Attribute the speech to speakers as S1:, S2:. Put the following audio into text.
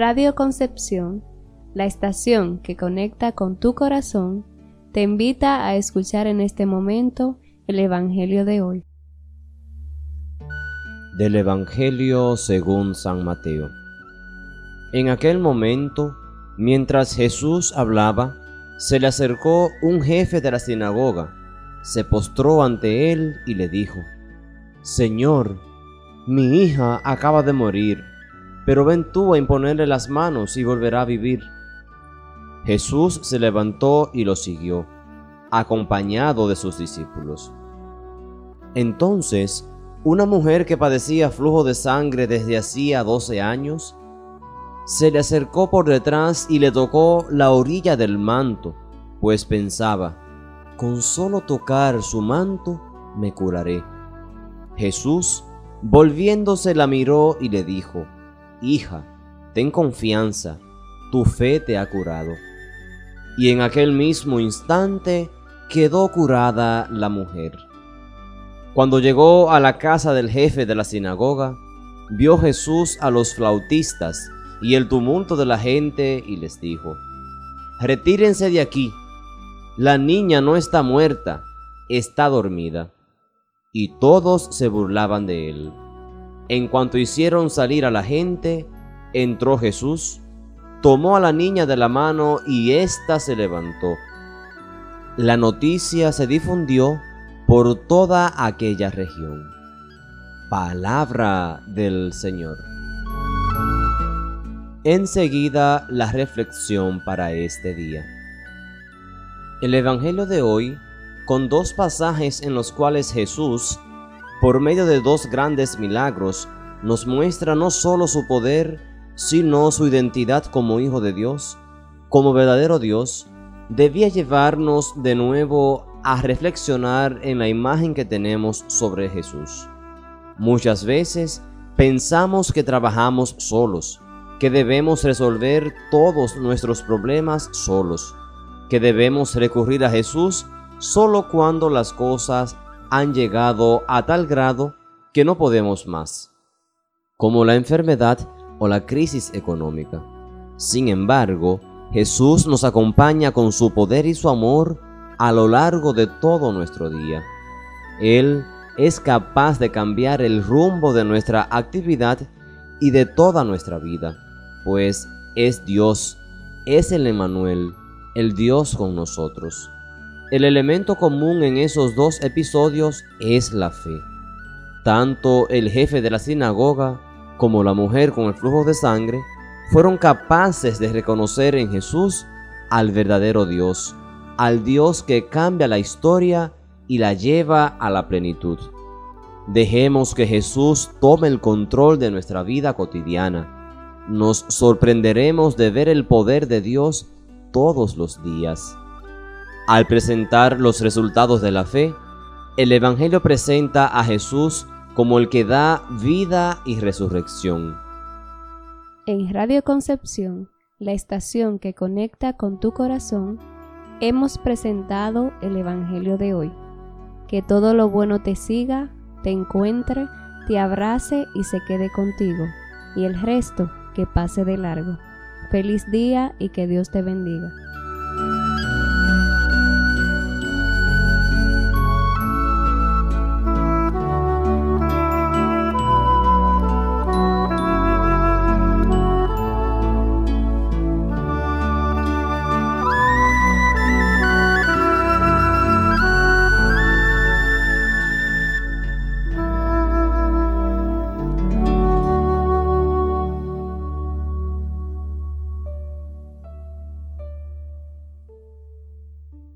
S1: Radio Concepción, la estación que conecta con tu corazón, te invita a escuchar en este momento el Evangelio de hoy.
S2: Del Evangelio según San Mateo. En aquel momento, mientras Jesús hablaba, se le acercó un jefe de la sinagoga, se postró ante él y le dijo, Señor, mi hija acaba de morir pero ven tú a imponerle las manos y volverá a vivir. Jesús se levantó y lo siguió, acompañado de sus discípulos. Entonces, una mujer que padecía flujo de sangre desde hacía doce años, se le acercó por detrás y le tocó la orilla del manto, pues pensaba, con solo tocar su manto me curaré. Jesús, volviéndose, la miró y le dijo, Hija, ten confianza, tu fe te ha curado. Y en aquel mismo instante quedó curada la mujer. Cuando llegó a la casa del jefe de la sinagoga, vio Jesús a los flautistas y el tumulto de la gente y les dijo, Retírense de aquí, la niña no está muerta, está dormida. Y todos se burlaban de él. En cuanto hicieron salir a la gente, entró Jesús, tomó a la niña de la mano y ésta se levantó. La noticia se difundió por toda aquella región. Palabra del Señor. Enseguida la reflexión para este día. El Evangelio de hoy, con dos pasajes en los cuales Jesús por medio de dos grandes milagros, nos muestra no solo su poder, sino su identidad como Hijo de Dios, como verdadero Dios, debía llevarnos de nuevo a reflexionar en la imagen que tenemos sobre Jesús. Muchas veces pensamos que trabajamos solos, que debemos resolver todos nuestros problemas solos, que debemos recurrir a Jesús solo cuando las cosas han llegado a tal grado que no podemos más, como la enfermedad o la crisis económica. Sin embargo, Jesús nos acompaña con su poder y su amor a lo largo de todo nuestro día. Él es capaz de cambiar el rumbo de nuestra actividad y de toda nuestra vida, pues es Dios, es el Emanuel, el Dios con nosotros. El elemento común en esos dos episodios es la fe. Tanto el jefe de la sinagoga como la mujer con el flujo de sangre fueron capaces de reconocer en Jesús al verdadero Dios, al Dios que cambia la historia y la lleva a la plenitud. Dejemos que Jesús tome el control de nuestra vida cotidiana. Nos sorprenderemos de ver el poder de Dios todos los días. Al presentar los resultados de la fe, el Evangelio presenta a Jesús como el que da vida y resurrección.
S1: En Radio Concepción, la estación que conecta con tu corazón, hemos presentado el Evangelio de hoy. Que todo lo bueno te siga, te encuentre, te abrace y se quede contigo, y el resto que pase de largo. Feliz día y que Dios te bendiga.